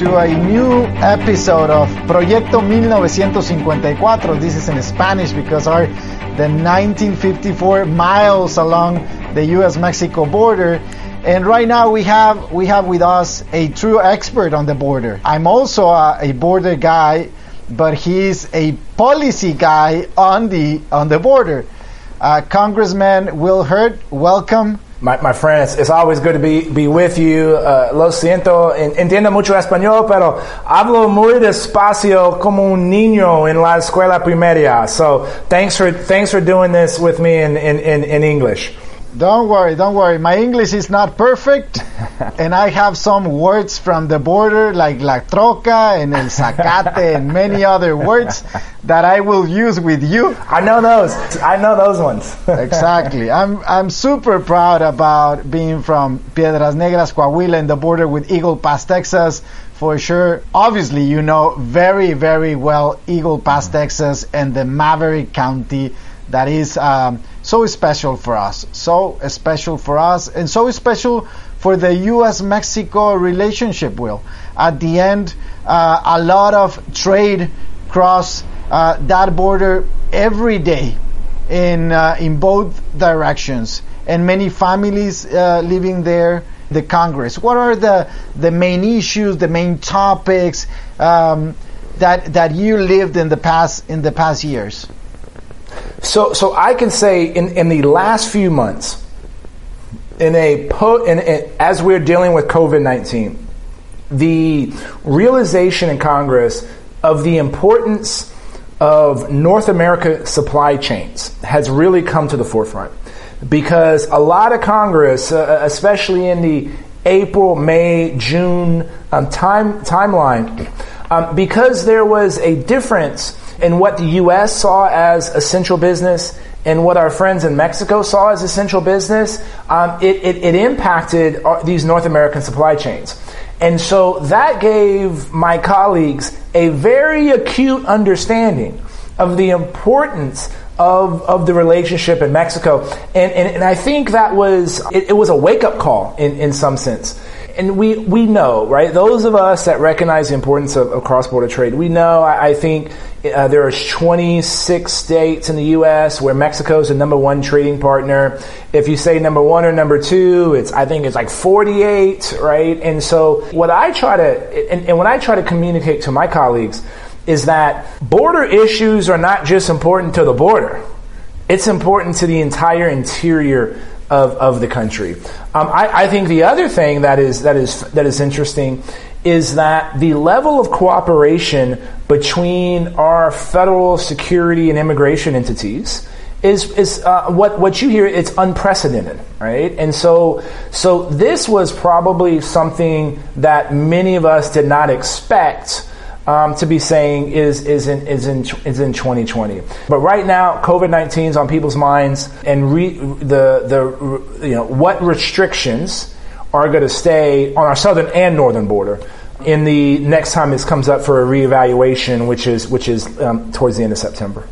to a new episode of Proyecto 1954. This is in Spanish because our the 1954 miles along the U.S.-Mexico border. And right now we have we have with us a true expert on the border. I'm also a, a border guy, but he's a policy guy on the on the border. Uh, Congressman Will Hurd, welcome. My, my friends, it's always good to be, be with you. Uh, lo siento, entiendo mucho español, pero hablo muy despacio como un niño en la escuela primaria. So thanks for, thanks for doing this with me in, in, in, in English. Don't worry, don't worry. My English is not perfect, and I have some words from the border like la troca and el zacate and many other words that I will use with you. I know those. I know those ones. exactly. I'm I'm super proud about being from Piedras Negras, Coahuila, in the border with Eagle Pass, Texas. For sure. Obviously, you know very, very well Eagle Pass, Texas, and the Maverick County that is um, so special for us, so special for us, and so special for the U.S.-Mexico relationship. Will at the end, uh, a lot of trade cross uh, that border every day in uh, in both directions, and many families uh, living there. The Congress. What are the the main issues, the main topics um, that that you lived in the past in the past years? So, so I can say in, in the last few months, in a po- in, in, as we're dealing with COVID nineteen, the realization in Congress of the importance of North America supply chains has really come to the forefront. Because a lot of Congress, uh, especially in the April, May, June um, time timeline, um, because there was a difference in what the U.S. saw as essential business and what our friends in Mexico saw as essential business, um, it, it, it, impacted our, these North American supply chains. And so that gave my colleagues a very acute understanding of the importance of, of the relationship in Mexico. And, and, and I think that was, it, it was a wake up call in, in some sense and we, we know, right? Those of us that recognize the importance of, of cross border trade, we know, I, I think uh, there are 26 states in the U.S. where Mexico is the number one trading partner. If you say number one or number two, it's, I think it's like 48, right? And so what I try to, and, and what I try to communicate to my colleagues is that border issues are not just important to the border. It's important to the entire interior of, of the country. Um, I, I, think the other thing that is, that, is, that is interesting is that the level of cooperation between our federal security and immigration entities is, is uh, what, what you hear, it's unprecedented, right? And so, so this was probably something that many of us did not expect um, to be saying is is in is in is in 2020. But right now, COVID 19 is on people's minds, and re, the the you know what restrictions are going to stay on our southern and northern border in the next time this comes up for a reevaluation, which is which is um, towards the end of September.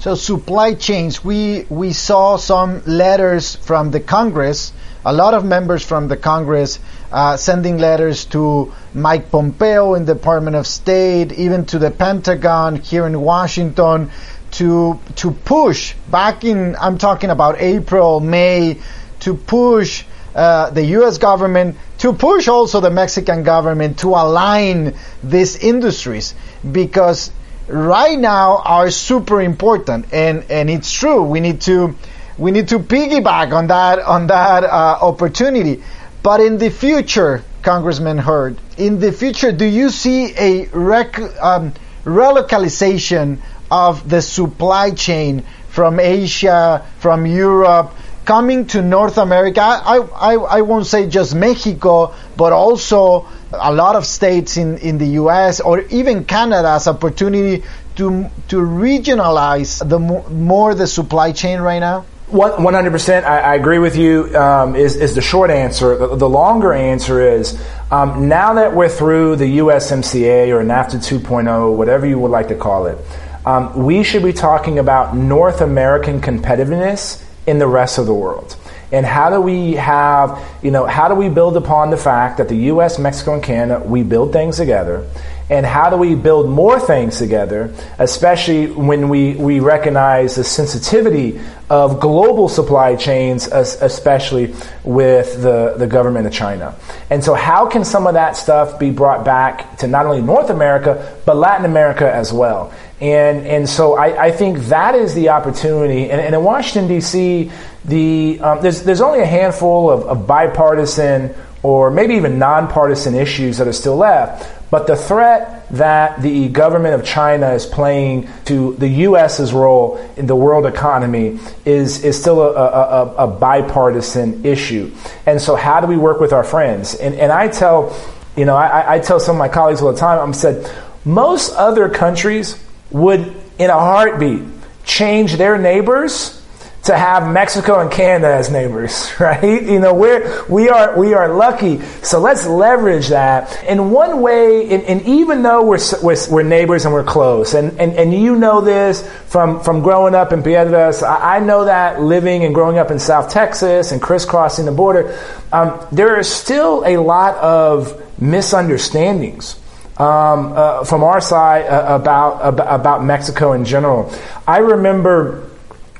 So supply chains, we we saw some letters from the Congress, a lot of members from the Congress uh, sending letters to Mike Pompeo in the Department of State, even to the Pentagon here in Washington, to to push back in. I'm talking about April, May, to push uh, the U.S. government, to push also the Mexican government to align these industries because right now are super important, and and it's true. We need to we need to piggyback on that on that uh, opportunity. But in the future, Congressman Hurd, in the future, do you see a rec- um, relocalization of the supply chain from Asia, from Europe coming to North America. I, I, I won't say just Mexico, but also a lot of states in, in the U.S. or even Canada as opportunity to to regionalize the more the supply chain right now? One hundred percent. I agree with you. Um, is is the short answer? The, the longer answer is um, now that we're through the USMCA or NAFTA 2.0, whatever you would like to call it, um, we should be talking about North American competitiveness in the rest of the world. And how do we have, you know, how do we build upon the fact that the U.S., Mexico, and Canada, we build things together? And how do we build more things together, especially when we, we recognize the sensitivity of global supply chains, especially with the, the government of China. And so, how can some of that stuff be brought back to not only North America, but Latin America as well? And, and so, I, I think that is the opportunity. And, and in Washington, D.C., the, um, there's, there's only a handful of, of bipartisan or maybe even nonpartisan issues that are still left. But the threat that the government of China is playing to the U.S.'s role in the world economy is, is still a, a, a, bipartisan issue. And so, how do we work with our friends? And, and I tell, you know, I, I tell some of my colleagues all the time, I'm said, most other countries would, in a heartbeat, change their neighbors to have Mexico and Canada as neighbors, right? You know, we're, we are, we are lucky. So let's leverage that. In one way, and, and even though we're, we're, we're, neighbors and we're close, and, and, and you know this from, from growing up in Piedras, I, I know that living and growing up in South Texas and crisscrossing the border, um, there are still a lot of misunderstandings. Um, uh, from our side uh, about, about about Mexico in general, I remember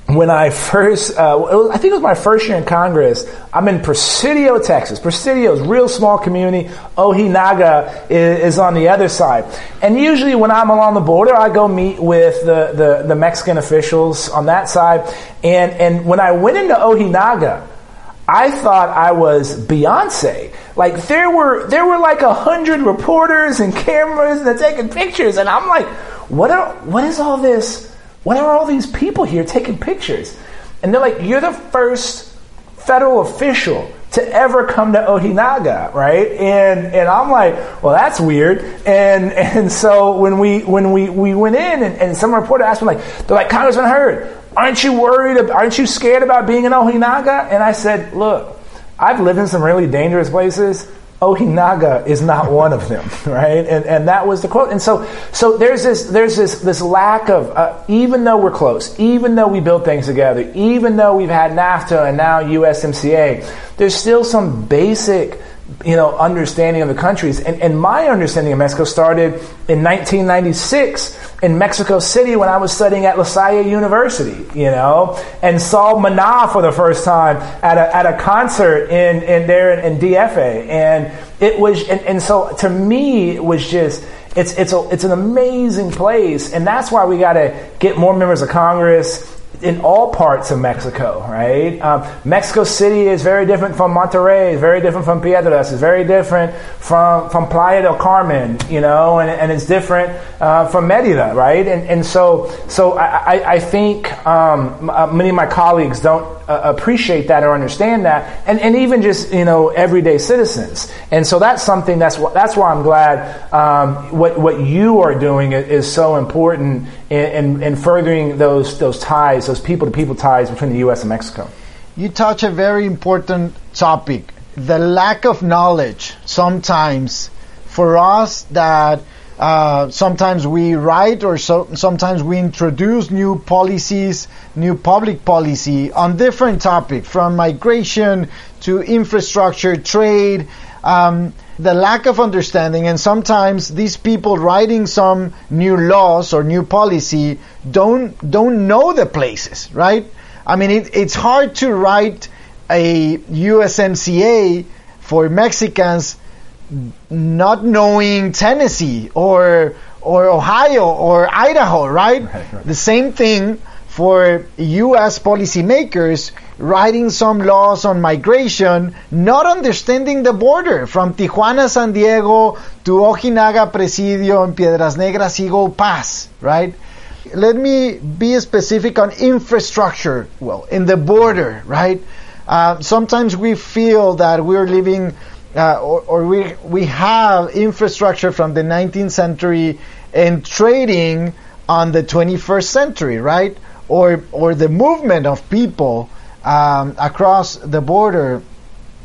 when I first, uh, was, I think it was my first year in Congress. I'm in Presidio, Texas. Presidio is real small community. Ojinaga is, is, on the other side. And usually, when I'm along the border, I go meet with the, the, the Mexican officials on that side. And and when I went into Ojinaga, I thought I was Beyonce. Like there were there were like a hundred reporters and cameras that taking pictures, and I'm like, what are what is all this? What are all these people here taking pictures? And they're like, You're the first federal official to ever come to Ojinaga, right? And and I'm like, well, that's weird. And and so when we when we, we went in and, and some reporter asked me like, they're like, Congressman Hurd, aren't you worried? Aren't you scared about being in Ojinaga? And I said, look, I've lived in some really dangerous places. Ojinaga is not one of them, right? And, and that was the quote. And so, so there's this, there's this, this lack of, uh, even though we're close, even though we build things together, even though we've had NAFTA and now USMCA, there's still some basic you know, understanding of the countries. And, and my understanding of Mexico started in 1996 in Mexico City when I was studying at La Salle University, you know, and saw Maná for the first time at a, at a concert in, in there in, in DFA. And it was, and, and so to me, it was just, it's, it's, a, it's an amazing place. And that's why we got to get more members of Congress in all parts of Mexico, right? Um, Mexico City is very different from Monterrey, very different from Piedras, it's very different from, from Playa del Carmen, you know, and, and it's different uh, from Merida, right? And, and so, so I, I think um, uh, many of my colleagues don't uh, appreciate that or understand that, and, and even just you know everyday citizens. And so that's something that's wh- that's why I'm glad um, what what you are doing is, is so important in, in, in furthering those those ties, those people to people ties between the U.S. and Mexico. You touch a very important topic: the lack of knowledge sometimes for us that uh, sometimes we write or so, sometimes we introduce new policies, new public policy on different topics, from migration to infrastructure, trade, um, the lack of understanding, and sometimes these people writing some new laws or new policy don't don't know the places, right? I mean, it, it's hard to write a USMCA for Mexicans not knowing Tennessee or or Ohio or Idaho, right? right, right. The same thing for U.S. policymakers writing some laws on migration, not understanding the border from Tijuana, San Diego to Ojinaga, Presidio, and Piedras Negras, Eagle Pass, right? Let me be specific on infrastructure. Well, in the border, right? Uh, sometimes we feel that we're living uh, or, or, we we have infrastructure from the 19th century and trading on the 21st century, right? Or or the movement of people um, across the border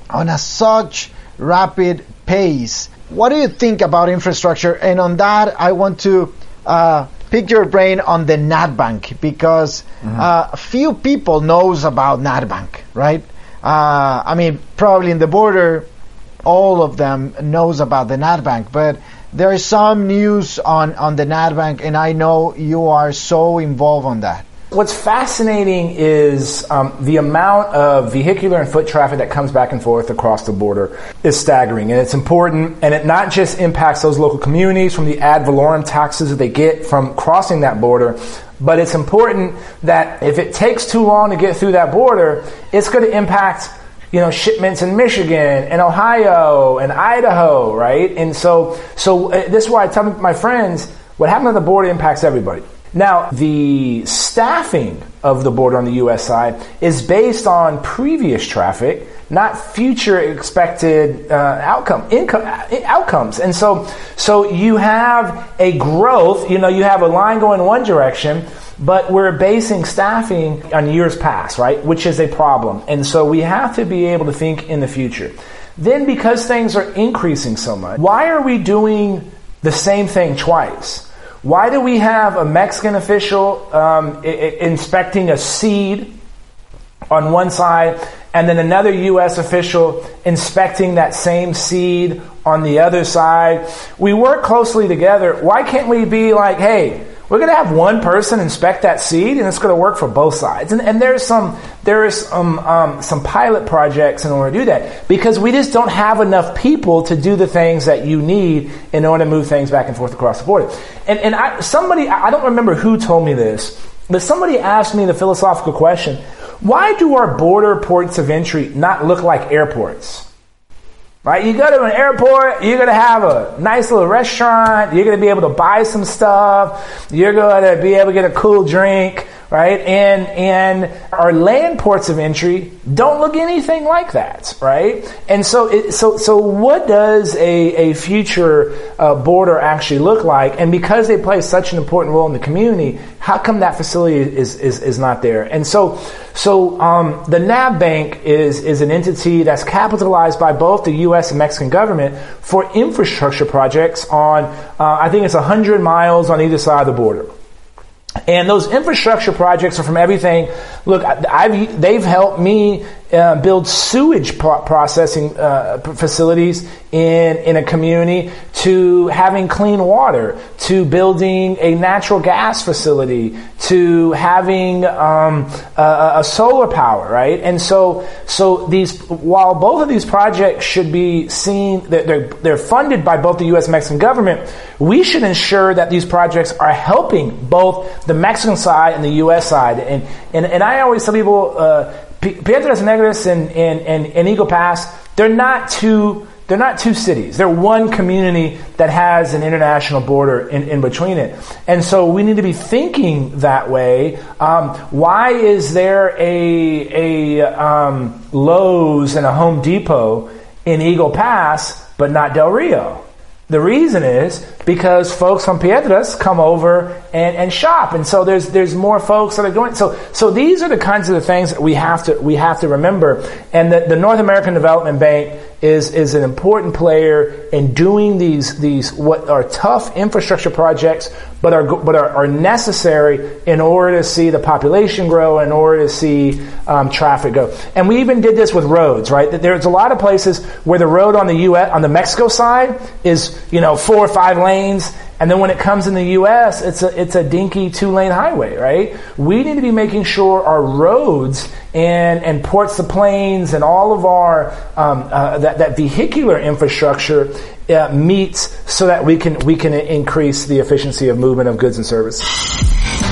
on a such rapid pace. What do you think about infrastructure? And on that, I want to uh, pick your brain on the NADBank because mm-hmm. uh, few people knows about NADBank, right? Uh, I mean, probably in the border, all of them knows about the NADBank, but there is some news on, on the NADBank, and I know you are so involved on that. What's fascinating is um, the amount of vehicular and foot traffic that comes back and forth across the border is staggering, and it's important. And it not just impacts those local communities from the ad valorem taxes that they get from crossing that border, but it's important that if it takes too long to get through that border, it's going to impact you know shipments in Michigan and Ohio and Idaho, right? And so, so uh, this is why I tell my friends what happens at the border impacts everybody. Now, the staffing of the border on the U.S. side is based on previous traffic, not future expected uh, outcome income uh, outcomes. And so, so you have a growth. You know, you have a line going one direction, but we're basing staffing on years past, right? Which is a problem. And so we have to be able to think in the future. Then, because things are increasing so much, why are we doing the same thing twice? Why do we have a Mexican official um, I- I- inspecting a seed on one side and then another U.S. official inspecting that same seed on the other side? We work closely together. Why can't we be like, hey, we're going to have one person inspect that seed, and it's going to work for both sides. And, and there's some there's some um, some pilot projects in order to do that because we just don't have enough people to do the things that you need in order to move things back and forth across the border. And and I, somebody I don't remember who told me this, but somebody asked me the philosophical question: Why do our border ports of entry not look like airports? Right? You go to an airport, you're gonna have a nice little restaurant, you're gonna be able to buy some stuff, you're gonna be able to get a cool drink, right? And and our land ports of entry don't look anything like that, right? And so it, so so what does a a future uh, border actually look like? And because they play such an important role in the community, how come that facility is is, is not there? And so so um, the NADBank is is an entity that's capitalized by both the U.S. and Mexican government for infrastructure projects on uh, I think it's hundred miles on either side of the border. And those infrastructure projects are from everything. Look, I've, they've helped me uh, build sewage pro- processing uh, facilities in, in a community to having clean water to building a natural gas facility to having um, a, a, solar power right and so so these while both of these projects should be seen they're, they're funded by both the U.S. and Mexican government we should ensure that these projects are helping both the Mexican side and the U.S. side and and, and I always tell people uh, Piedras Negras and, and, and, and Eagle Pass, they're not two they're not two cities. They're one community that has an international border in, in between it. And so we need to be thinking that way. Um, why is there a, a um, Lowe's and a Home Depot in Eagle Pass, but not Del Rio? The reason is because folks from Piedras come over and, and shop, and so there's there's more folks that are going. So so these are the kinds of the things that we have to we have to remember. And the, the North American Development Bank is is an important player in doing these these what are tough infrastructure projects, but are but are, are necessary in order to see the population grow, in order to see um, traffic go. And we even did this with roads, right? There's a lot of places where the road on the U.S. on the Mexico side is you know four or five lanes and then when it comes in the U.S., it's a, it's a dinky two lane highway, right? We need to be making sure our roads and, and ports of planes and all of our, um, uh, that, that vehicular infrastructure uh, meets so that we can, we can increase the efficiency of movement of goods and services.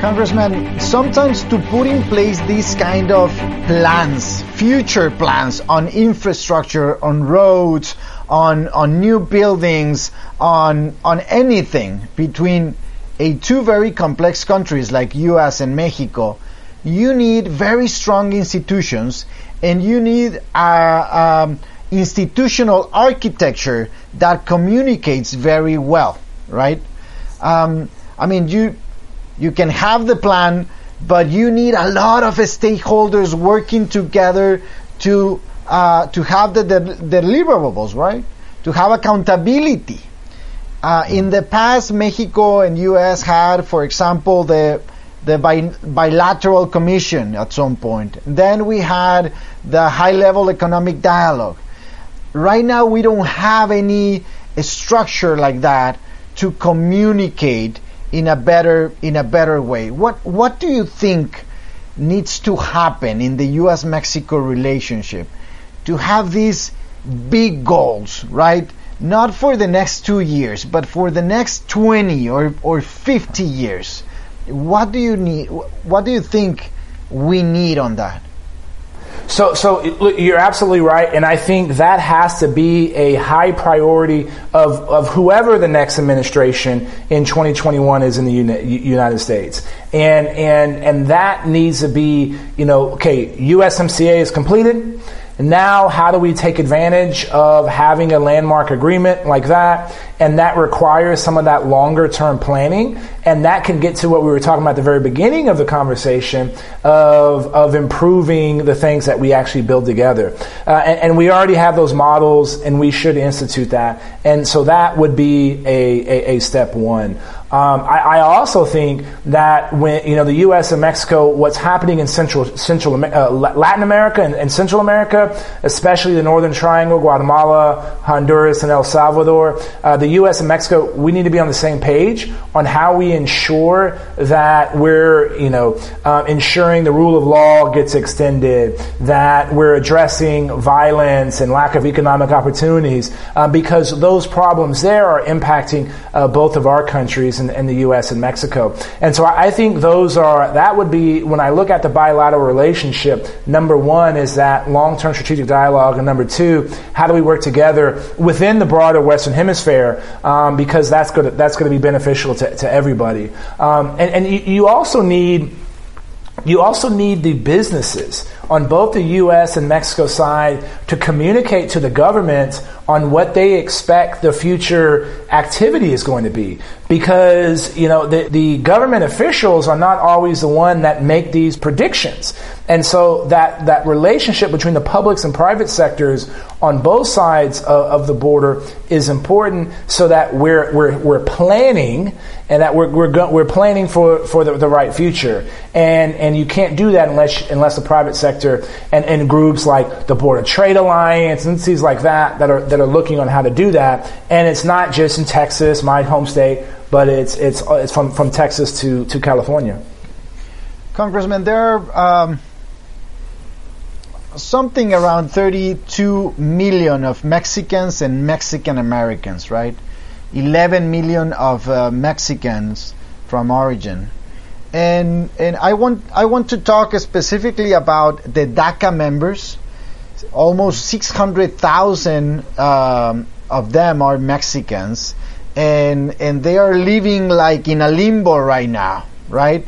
Congressman, sometimes to put in place these kind of plans future plans on infrastructure, on roads, on on new buildings, on on anything between a two very complex countries like US and Mexico, you need very strong institutions and you need a, um, institutional architecture that communicates very well, right? Um, I mean, you you can have the plan, but you need a lot of stakeholders working together to uh, to have the, deliverables, right? To have accountability. Uh, in the past, Mexico and U.S. had, for example, the the bi- bilateral commission at some point. Then we had the high-level economic dialogue. Right now, we don't have any structure like that to communicate in a better in a better way. What what do you think needs to happen in the U.S. Mexico relationship to have these big goals, right? Not for the next two years, but for the next 20 or, or 50 years. What do you need? What do you think we need on that? So, so you're absolutely right, and I think that has to be a high priority of, of whoever the next administration in 2021 is in the United States, and and and that needs to be, you know, okay, USMCA is completed. Now, how do we take advantage of having a landmark agreement like that? And that requires some of that longer term planning. And that can get to what we were talking about at the very beginning of the conversation of, of improving the things that we actually build together. Uh, and, and, we already have those models and we should institute that. And so that would be a, a, a step one. Um, I, I, also think that when you know the U.S. and Mexico, what's happening in Central Central uh, Latin America and, and, Central America, especially the Northern Triangle, Guatemala, Honduras, and El Salvador, uh, the U.S. and Mexico, we need to be on the same page on how we ensure that we're you know uh, ensuring the rule of law gets extended, that we're addressing violence and lack of economic opportunities, uh, because those problems there are impacting uh, both of our countries in, in, the U.S. and Mexico. And so I think those are, that would be, when I look at the bilateral relationship, number one is that long-term strategic dialogue, and number two, how do we work together within the broader Western Hemisphere, um, because that's going to, that's be beneficial to, to everybody. Um, and, and you, you also need, you also need the businesses on both the U.S. and Mexico side to communicate to the government on what they expect the future activity is going to be. Because, you know, the, the government officials are not always the one that make these predictions. And so that, that relationship between the publics and private sectors on both sides of, of the border is important so that we're, we're, we're planning and that we're, we're, go, we're planning for, for the, the right future. And, and you can't do that unless, unless the private sector and, and groups like the Border Trade Alliance and things like that that are, that are looking on how to do that. And it's not just in Texas, my home state, but it's, it's, it's from, from Texas to, to California. Congressman, there are um, something around 32 million of Mexicans and Mexican Americans, right? 11 million of uh, Mexicans from origin. And, and I, want, I want to talk specifically about the DACA members almost 600,000 um, of them are Mexicans, and and they are living like in a limbo right now, right,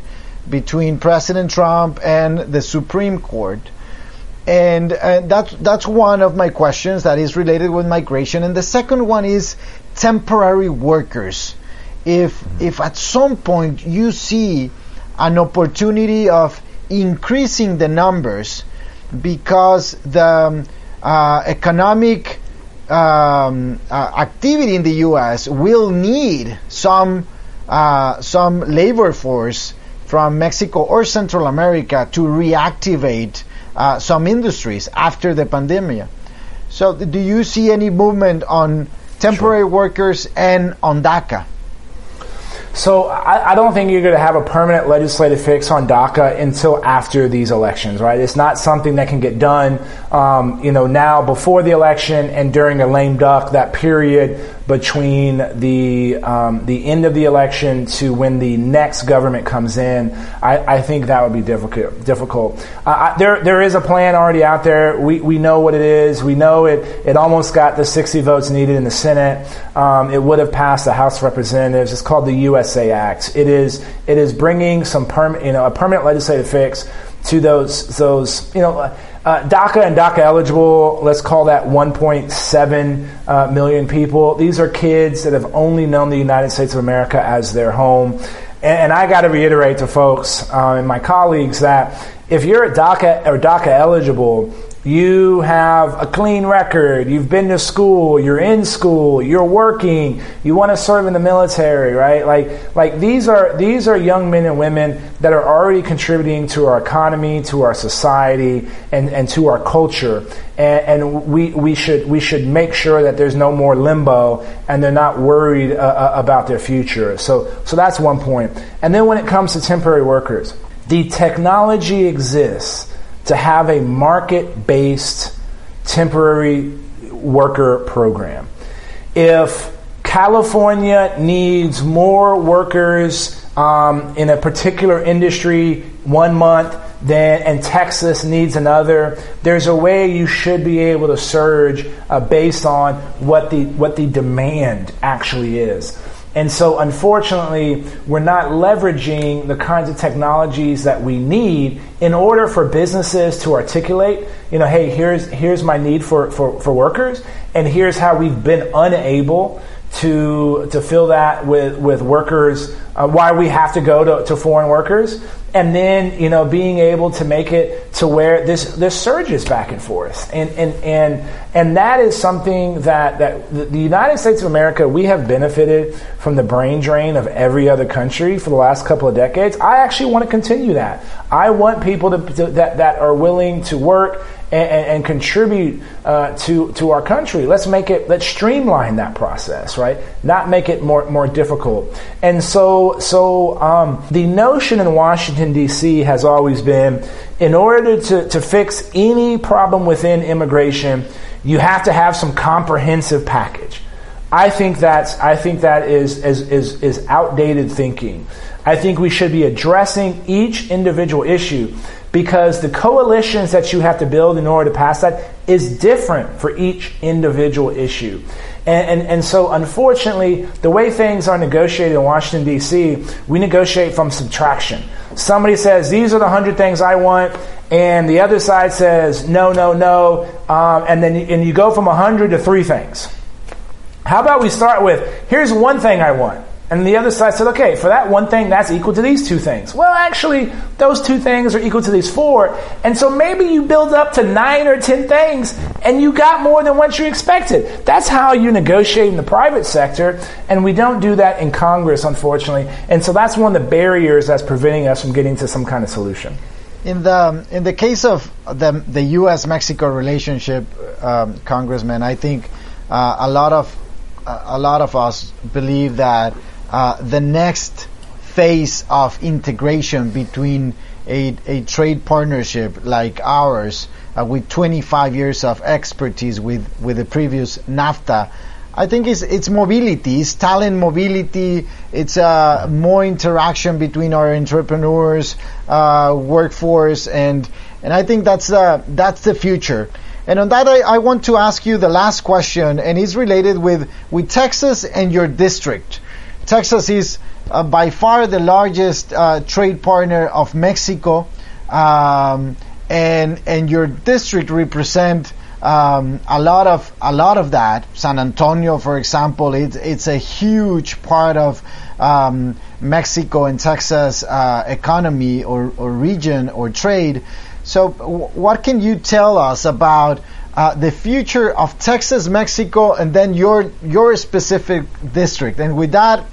between President Trump and the Supreme Court. And uh, that's that's one of my questions that is related with migration, and the second one is temporary workers. If mm-hmm. if at some point you see an opportunity of increasing the numbers because the um, uh, economic um, uh, activity in the U.S. will need some uh, some labor force from Mexico or Central America to reactivate uh, some industries after the pandemic. So, do you see any movement on temporary sure. workers and on DACA? So I, I, don't think you're going to have a permanent legislative fix on DACA until after these elections, right? It's not something that can get done, um, you know, now before the election and during a lame duck, that period between the um, the end of the election to when the next government comes in, I, I think that would be difficult. Difficult. Uh, I, there there is a plan already out there. We we know what it is. We know it. It almost got the 60 votes needed in the Senate. Um, it would have passed the House of Representatives. It's called the USA Act. It is it is bringing some perm, you know a permanent legislative fix to those those you know uh, DACA and DACA eligible. Let's call that 1.7 uh, million people. These are kids that have only known the United States of America as their home. And, and I got to reiterate to folks uh, and my colleagues that if you're a DACA or DACA eligible, you have a clean record, you've been to school, you're in school, you're working, you want to serve in the military, right? Like like these are these are young men and women that are already contributing to our economy, to our society, and, and to our culture. And, and we, we should we should make sure that there's no more limbo and they're not worried uh, uh about their future. So so that's one point. And then when it comes to temporary workers, the technology exists to have a market based temporary worker program. If California needs more workers um, in a particular industry one month, then and Texas needs another. There's a way you should be able to surge uh, based on what the what the demand actually is. And so, unfortunately, we're not leveraging the kinds of technologies that we need in order for businesses to articulate, you know, hey, here's, here's my need for, for, for workers, and here's how we've been unable to, to fill that with, with workers, uh, why we have to go to, to foreign workers and then you know being able to make it to where this this surges back and forth and and and and that is something that that the United States of America we have benefited from the brain drain of every other country for the last couple of decades I actually want to continue that I want people to, to that that are willing to work and, and, contribute uh, to to our country. Let's make it. Let's streamline that process, right? Not make it more more difficult. And so so um, the notion in Washington D.C. has always been, in order to to fix any problem within immigration, you have to have some comprehensive package. I think that's I think that is is is, is outdated thinking. I think we should be addressing each individual issue because the coalitions that you have to build in order to pass that is different for each individual issue. And, and, and, so, unfortunately, the way things are negotiated in Washington, D.C., we negotiate from subtraction. Somebody says, These are the 100 things I want, and the other side says, No, no, no. Um, and then and you go from 100 to three things. How about we start with, Here's one thing I want. And the other side said, okay, for that one thing, that's equal to these two things. Well, actually, those two things are equal to these four. And so maybe you build up to nine or ten things and you got more than what you expected. That's how you negotiate in the private sector. And we don't do that in Congress, unfortunately. And so that's one of the barriers that's preventing us from getting to some kind of solution. In the in the case of the the U.S. Mexico relationship, um, Congressman, I think uh, a lot of a lot of us believe that uh, the next phase of integration between a, a trade partnership like ours uh, with 25 years of expertise with, with the previous NAFTA. I think it's, it's mobility, it's talent mobility, it's uh, more interaction between our entrepreneurs, uh, workforce, and and I think that's uh, that's the future. And on that, I, I want to ask you the last question, and it's related with with Texas and your district. Texas is uh, by far the largest uh, trade partner of Mexico, um, and and your district represent um, a lot of a lot of that. San Antonio, for example, it's it's a huge part of um, Mexico and Texas uh, economy or, or region or trade. So, w- what can you tell us about uh, the future of Texas, Mexico, and then your your specific district. And with that,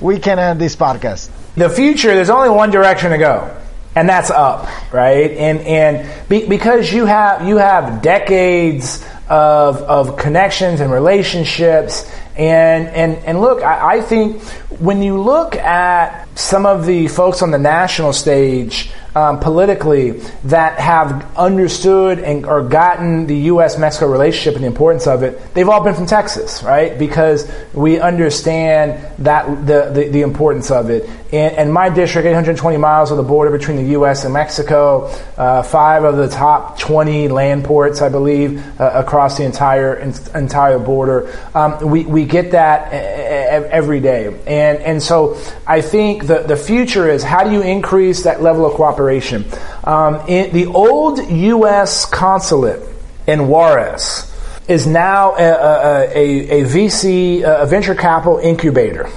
we can end this podcast. The future, there's only one direction to go, and that's up, right? And and be, because you have you have decades of of connections and relationships. And, and, and look, I, I think when you look at some of the folks on the national stage um, politically that have understood and or gotten the U.S.-Mexico relationship and the importance of it, they've all been from Texas, right? Because we understand that the, the, the importance of it. And, and, my district, 820 miles of the border between the U.S. and Mexico, uh, five of the top 20 land ports, I believe, uh, across the entire entire border. Um, we, we get that every day. And, and so I think the, the future is how do you increase that level of cooperation? Um, in the old U.S. consulate in Juarez is now a, a, a, a VC, a venture capital incubator.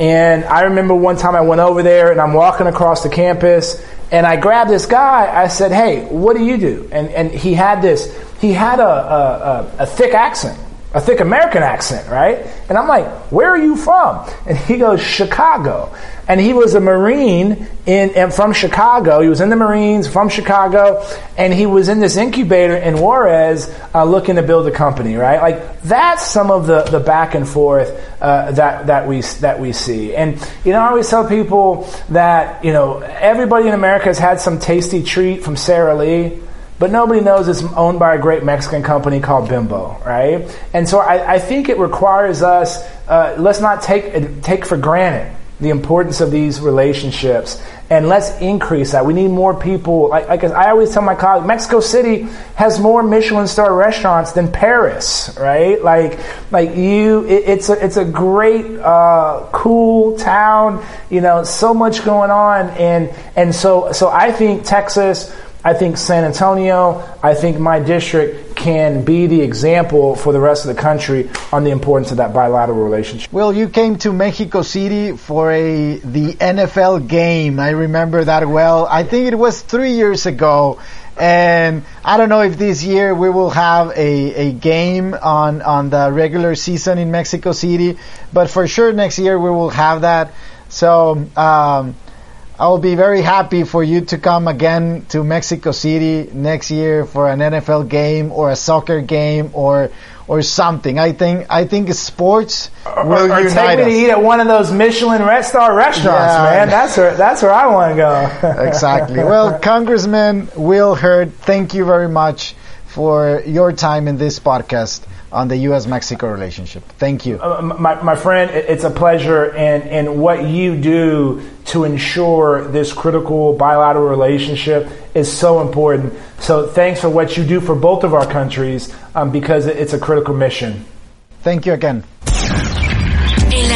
And I remember one time I went over there and I'm walking across the campus and I grabbed this guy. I said, Hey, what do you do? And, and he had this, he had a, a, a thick accent a thick American accent, right? And I'm like, where are you from? And he goes, Chicago. And he was a Marine in, and from Chicago. He was in the Marines from Chicago, and he was in this incubator in Juarez uh, looking to build a company, right? Like that's some of the, the back and forth uh, that that we that we see. And you know, I always tell people that you know everybody in America has had some tasty treat from Sara Lee but nobody knows it's owned by a great Mexican company called Bimbo, right? And so I, I think it requires us, uh, let's not take, take for granted the importance of these relationships and let's increase that. We need more people. Like, like I always tell my colleagues, Mexico City has more Michelin star restaurants than Paris, right? Like, like you, it, it's a, it's a great, uh, cool town, you know, so much going on. And, and so, so I think Texas, I think San Antonio, I think my district can be the example for the rest of the country on the importance of that bilateral relationship. Well, you came to Mexico City for a the NFL game. I remember that well. I think it was three years ago. And I don't know if this year we will have a, a game on, on the regular season in Mexico City, but for sure next year we will have that. So, um, I will be very happy for you to come again to Mexico City next year for an NFL game or a soccer game or or something. I think I think sports will or, or take me us. to eat at one of those Michelin red star restaurants, Yeah. man. That's where that's where I want to go. exactly. Well, Congressman Will Hurd, thank you very much for your time in this podcast on the U.S.-Mexico relationship. Thank you. Uh, my, my friend, it's a pleasure, and, and what you do to ensure this critical bilateral relationship is so important. So thanks for what you do for both of our countries, um, because it's a critical mission. Thank you again.